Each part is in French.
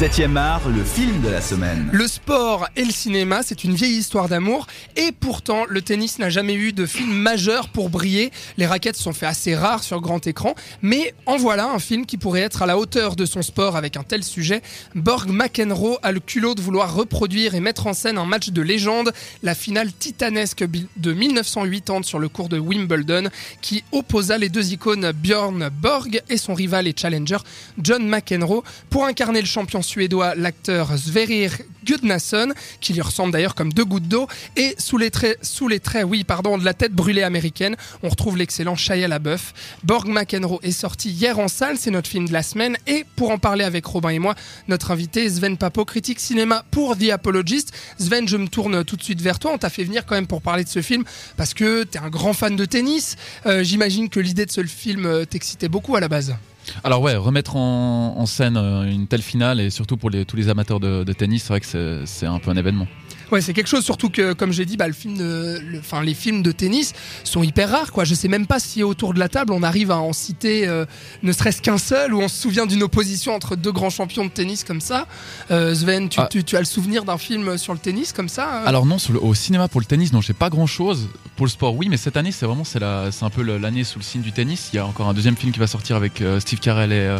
7e art, le film de la semaine. Le sport et le cinéma, c'est une vieille histoire d'amour. Et pourtant, le tennis n'a jamais eu de film majeur pour briller. Les raquettes sont fait assez rares sur grand écran. Mais en voilà un film qui pourrait être à la hauteur de son sport avec un tel sujet. Borg McEnroe a le culot de vouloir reproduire et mettre en scène un match de légende, la finale titanesque de 1980 sur le cours de Wimbledon, qui opposa les deux icônes Björn Borg et son rival et challenger John McEnroe pour incarner le champion suédois, l'acteur Sverrir Gudnason, qui lui ressemble d'ailleurs comme deux gouttes d'eau, et sous les traits, sous les traits, oui, pardon, de la tête brûlée américaine, on retrouve l'excellent Shia LaBeouf. Borg McEnroe est sorti hier en salle, c'est notre film de la semaine, et pour en parler avec Robin et moi, notre invité Sven Papo, critique cinéma pour The Apologist. Sven, je me tourne tout de suite vers toi, on t'a fait venir quand même pour parler de ce film, parce que t'es un grand fan de tennis. Euh, j'imagine que l'idée de ce film euh, t'excitait beaucoup à la base. Alors ouais, remettre en, scène euh, une telle finale et surtout pour tous les amateurs de, de tennis, c'est vrai que c'est un peu un événement. Ouais, c'est quelque chose, surtout que, comme j'ai dit, bah, le film de, les films de tennis sont hyper rares. Quoi. Je sais même pas si autour de la table on arrive à en citer euh, ne serait-ce qu'un seul, ou on se souvient d'une opposition entre deux grands champions de tennis comme ça. Euh, Sven, ah. tu, tu, as le souvenir d'un film sur le tennis comme ça euh? Alors non, au cinéma pour le tennis, non, je sais pas grand-chose. Pour le sport, oui, mais cette année, c'est vraiment, c'est un peu l'année sous le signe du tennis. Il y a encore un deuxième film qui va sortir avec Steve Carell et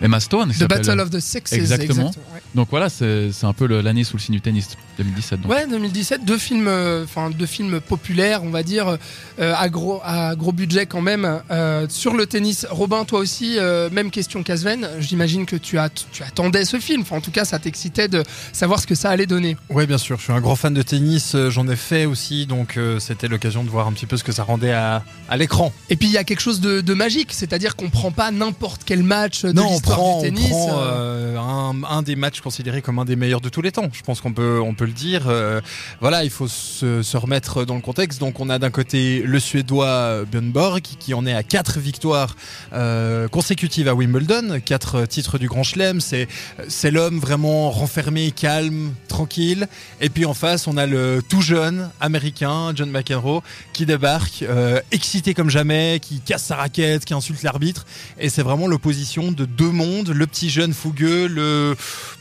Emma Stone. The Battle of the Sexes. Exactement. Donc voilà, c'est un peu l'année sous le signe du tennis, 2017. Donc. Ouais, 2017, deux films, euh, enfin deux films populaires, on va dire, euh, à gros à gros budget quand même euh, sur le tennis. Robin, toi aussi, même question qu'Asven. J'imagine que tu as tu attendais ce film. Enfin, en tout cas, ça t'excitait de savoir ce que ça allait donner. Oui, bien sûr. Je suis un grand fan de tennis. J'en ai fait aussi, donc c'était l'occasion de voir un petit peu ce que ça rendait à, à l'écran. Et puis il y a quelque chose de, de magique, c'est-à-dire qu'on prend pas n'importe quel match de l'histoire du tennis. On prend, un, des matchs considéré comme un des meilleurs de tous les temps. Je pense qu'on peut, on peut le dire. Euh, voilà, il faut se, remettre dans le contexte. Donc, on a d'un côté le Suédois Björn Borg qui en est à quatre victoires euh, consécutives à Wimbledon, quatre titres du Grand Chelem. C'est, c'est l'homme vraiment renfermé, calme, tranquille. Et puis en face, on a le tout jeune américain John McEnroe qui débarque, euh, excité comme jamais, qui casse sa raquette, qui insulte l'arbitre. Et c'est vraiment l'opposition de deux mondes. Le petit jeune fougueux, le,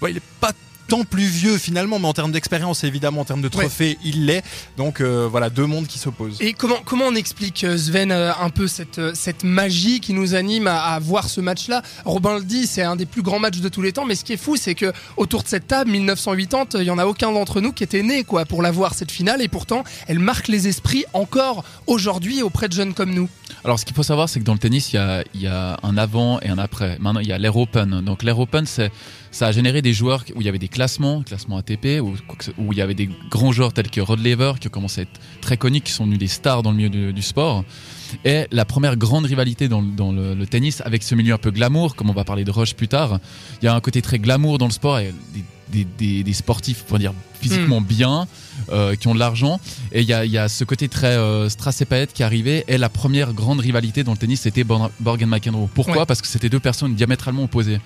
il est pas tant plus vieux finalement, mais en termes d'expérience, évidemment, en termes de trophées, il l'est. Donc euh, voilà, deux mondes qui s'opposent. Et comment, comment on explique, euh, Sven, euh, un peu cette, cette magie qui nous anime à, voir ce match-là? Robin le dit, c'est un des plus grands matchs de tous les temps, mais ce qui est fou, c'est que autour de cette table, 1980, il y en a aucun d'entre nous qui était né quoi, pour la voir cette finale, et pourtant, elle marque les esprits encore aujourd'hui auprès de jeunes comme nous. Alors, ce qu'il faut savoir, c'est que dans le tennis, il y a, il y a un avant et un après. Maintenant, il y a l'Air Open. Donc, l'Air Open, c'est ça a généré des joueurs où il y avait des classements, classements ATP, où, où il y avait des grands joueurs tels que Rod Laver, qui ont commencé à être très connus, qui sont devenus des stars dans le milieu du, sport. Et la première grande rivalité dans, le, tennis, avec ce milieu un peu glamour, comme on va parler de Roche plus tard, il y a un côté très glamour dans le sport, et des, sportifs, pour dire physiquement hmm. bien, euh, qui ont de l'argent. Et il y a, ce côté très euh, Strass et Payet qui est arrivé. Et la première grande rivalité dans le tennis, c'était Borg et McEnroe. Pourquoi? Parce que c'était deux personnes diamétralement opposées.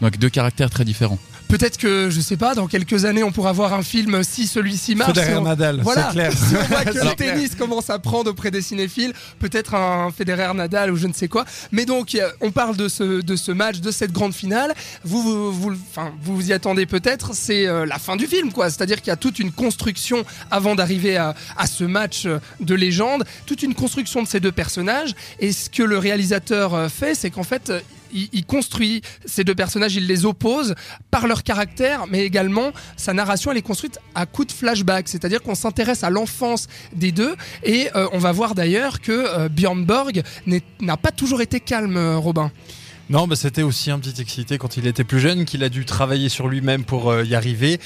Donc deux caractères très différents. Peut-être que, je sais pas, dans quelques années, on pourra voir un film si celui-ci marche. Federer Nadal, voilà. clair. si on voit que le tennis commence à prendre auprès des cinéphiles, peut-être un Federer Nadal ou je ne sais quoi. Mais donc, on parle de ce, de ce match, de cette grande finale. Vous vous, vous, enfin, vous, vous y attendez peut-être, c'est euh, la fin du film, quoi. C'est-à-dire qu'il y a toute une construction avant d'arriver à, à ce match de légende, toute une construction de ces deux personnages. Et ce que le réalisateur euh, fait, c'est qu'en fait, il, construit ces deux personnages, il les oppose par leur caractère, mais également sa narration elle est construite à coup de flashback, c'est-à-dire qu'on s'intéresse à l'enfance des deux et euh, on va voir d'ailleurs que euh, Björn Borg n'a pas toujours été calme, euh, Robin. Non, bah c'était aussi un petit excité quand il était plus jeune, qu'il a dû travailler sur lui-même pour y arriver.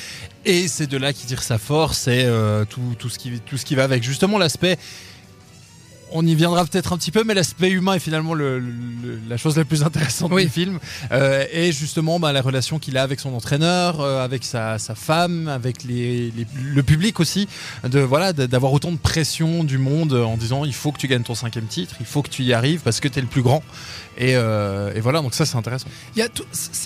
Et c'est de là qu'il tire sa force et tout, ce qui, tout ce qui va avec. Justement, l'aspect on y viendra peut-être un petit peu, mais l'aspect humain est finalement la chose la plus intéressante du film. Euh, et justement, bah, la relation qu'il a avec son entraîneur, euh, avec sa, femme, avec le public aussi, de voilà, d'avoir autant de pression du monde en disant il faut que tu gagnes ton cinquième titre, il faut que tu y arrives parce que tu es le plus grand. Euh, et, voilà, donc ça c'est intéressant. Il y a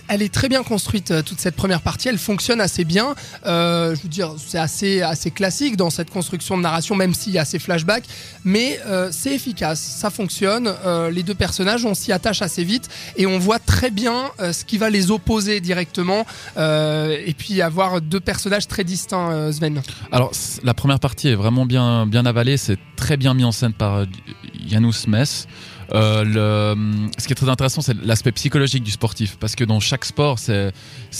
elle est très bien construite toute cette première partie, elle fonctionne assez bien. je veux dire, c'est assez assez classique dans cette construction de narration, même s'il y a ces flashbacks, mais c'est efficace, ça fonctionne. euh, les deux personnages, on s'y attache assez vite et on voit très bien euh, ce qui va les opposer directement. euh, et puis avoir deux personnages très distincts, Sven. Alors, la première partie est vraiment bien, bien avalée. C'est très bien mis en scène par Janus Mess. Le, ce qui est très intéressant, c'est l'aspect psychologique du sportif, parce que dans chaque sport, c'est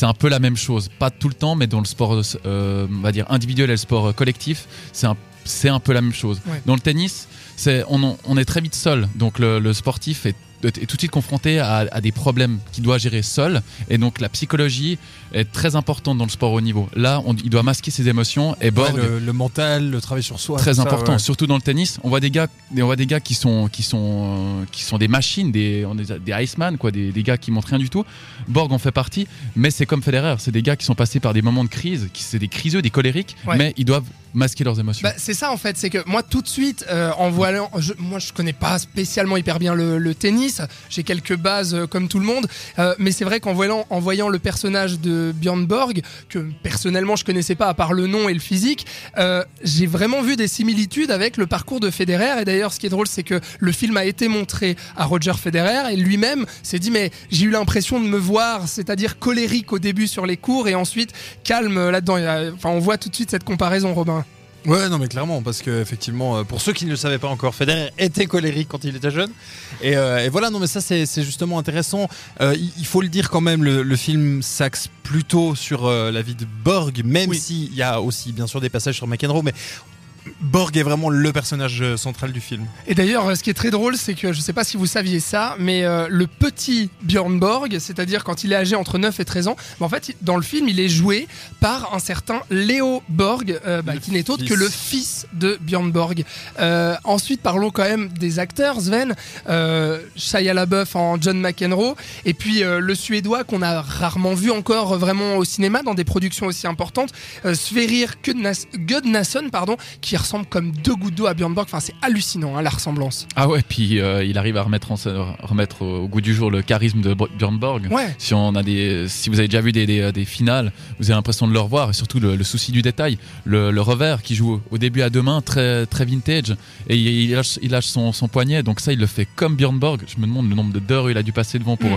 un peu la même chose. Pas tout le temps, mais dans le sport, on va dire individuel et le sport collectif, c'est un, c'est un peu la même chose. Ouais. Dans le tennis, c'est on, est très vite seul, donc le, le sportif est, est tout de suite confronté à, à des problèmes qu'il doit gérer seul, et donc la psychologie est très importante dans le sport au niveau. Là, on- il doit masquer ses émotions, et Ouais, Borg le, le mental, le travail sur soi. très ça, important, ouais. surtout dans le tennis. On voit des gars, on voit des gars qui sont, qui sont, euh, qui sont des machines, des, on est des Iceman, quoi, des, des gars qui montrent rien du tout. Borg en fait partie, mais c'est comme Federer, c'est des gars qui sont passés par des moments de crise, qui c'est des criseux, des colériques, Ouais. mais ils doivent masquer leurs émotions. Bah, c'est ça en fait, c'est que moi tout de suite, euh, en voyant, je, moi je connais pas spécialement hyper bien le, le tennis, j'ai quelques bases euh, comme tout le monde, euh, mais c'est vrai qu'en voyant, en voyant le personnage de Björn Borg, que personnellement je connaissais pas à part le nom et le physique, euh, j'ai vraiment vu des similitudes avec le parcours de Federer. Et d'ailleurs, ce qui est drôle, c'est que le film a été montré à Roger Federer et lui-même s'est dit mais j'ai eu l'impression de me voir, c'est-à-dire colérique au début sur les cours et ensuite calme euh, là-dedans. A- Enfin, on voit tout de suite cette comparaison, Robin. Ouais, non, mais clairement, parce que effectivement, euh, pour ceux qui ne le savaient pas encore, Federer était colérique quand il était jeune. Et, euh, et voilà, non, mais ça, c'est c'est justement intéressant. Euh, il, il faut le dire quand même, le, le film s'axe plutôt sur euh, la vie de Borg, même Oui. s'il y a aussi, bien sûr, des passages sur McEnroe, mais Borg est vraiment le personnage euh, central du film. Et d'ailleurs, euh, ce qui est très drôle, c'est que je sais pas si vous saviez ça, mais euh, le petit Björn Borg, c'est-à-dire quand il est âgé entre 9 et 13 ans, bah, en fait, dans le film, il est joué par un certain Léo Borg, euh, bah, qui n'est autre que le fils de Björn Borg. Euh, ensuite, parlons quand même des acteurs, Sven. Shia LaBeouf en John McEnroe, et puis le Suédois qu'on a rarement vu encore vraiment au cinéma dans des productions aussi importantes, Sverrir Gudnas- Gudnason, pardon, qui ressemble comme deux gouttes d'eau à Björn Borg. Enfin, c'est hallucinant hein, la ressemblance. Ah ouais, puis euh, il arrive à remettre, en, scène- remettre au, goût du jour le charisme de Björn Borg. Ouais. Si on a des, si vous avez déjà vu des, des, des finales, vous avez l'impression de le revoir et surtout le, le souci du détail, le, le revers qui joue au début à deux mains, très très vintage, et il, il lâche, il lâche son, son poignet, donc ça il le fait comme Björn Borg. Je me demande le nombre d'heures il a dû passer devant pour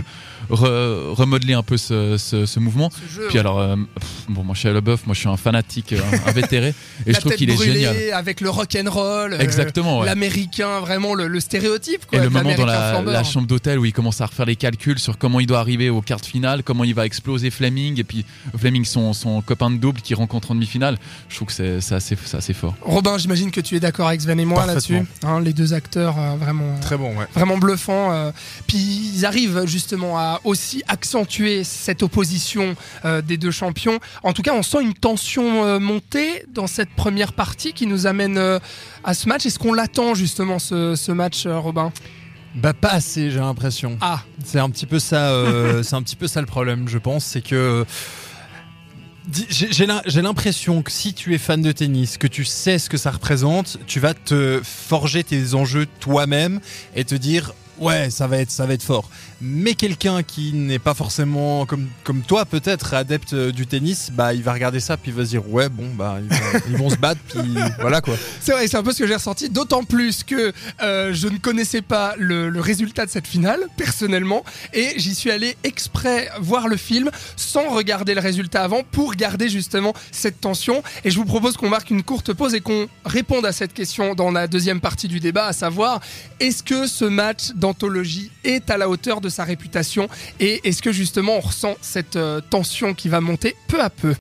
Mm. re- remodeler un peu ce, ce, ce mouvement. Ce jeu, Puis alors, euh, pff, bon, moi je suis à Leboeuf, moi je suis un fanatique euh, invétéré, et la je trouve qu'il est brûlée, avec le rock and roll, euh, Exactement, ouais. l'américain, vraiment le, le stéréotype. Quoi, Et le moment dans la, chambre d'hôtel où il commence à refaire les calculs sur comment il doit arriver aux quarts de finale, comment il va exploser Fleming, et puis Fleming, son, son copain de double qui rencontre en demi-finale. Je trouve que c'est c'est assez, c'est assez fort. Robin, j'imagine que tu es d'accord avec Sven et moi là-dessus. Hein, les deux acteurs euh, vraiment. Très bon, ouais. Vraiment bluffants. euh. Puis ils arrivent justement à aussi accentuer cette opposition euh, des deux champions. En tout cas, on sent une tension euh, monter dans cette première partie qui nous amène euh, à ce match. Est-ce qu'on l'attend justement ce, ce match, euh, Robin? Bah, pas assez, j'ai l'impression. Ah, C'est un petit peu ça, euh, c'est un petit peu ça le problème, je pense, c'est que j'ai l'impression que si tu es fan de tennis, que tu sais ce que ça représente, tu vas te forger tes enjeux toi-même et te dire ouais ça va être ça va être fort. Mais quelqu'un qui n'est pas forcément comme comme toi peut-être adepte euh, du tennis, bah il va regarder ça puis il va se dire ouais bon bah ils vont, ils vont se battre puis voilà quoi. C'est vrai, c'est un peu ce que j'ai ressenti, d'autant plus que euh, je ne connaissais pas le, le résultat de cette finale, personnellement, et j'y suis allé exprès voir le film sans regarder le résultat avant pour garder justement cette tension. Et je vous propose qu'on marque une courte pause et qu'on réponde à cette question dans la deuxième partie du débat, à savoir est-ce que ce match est à la hauteur de sa réputation. Et est-ce que justement on ressent cette euh, tension qui va monter peu à peu?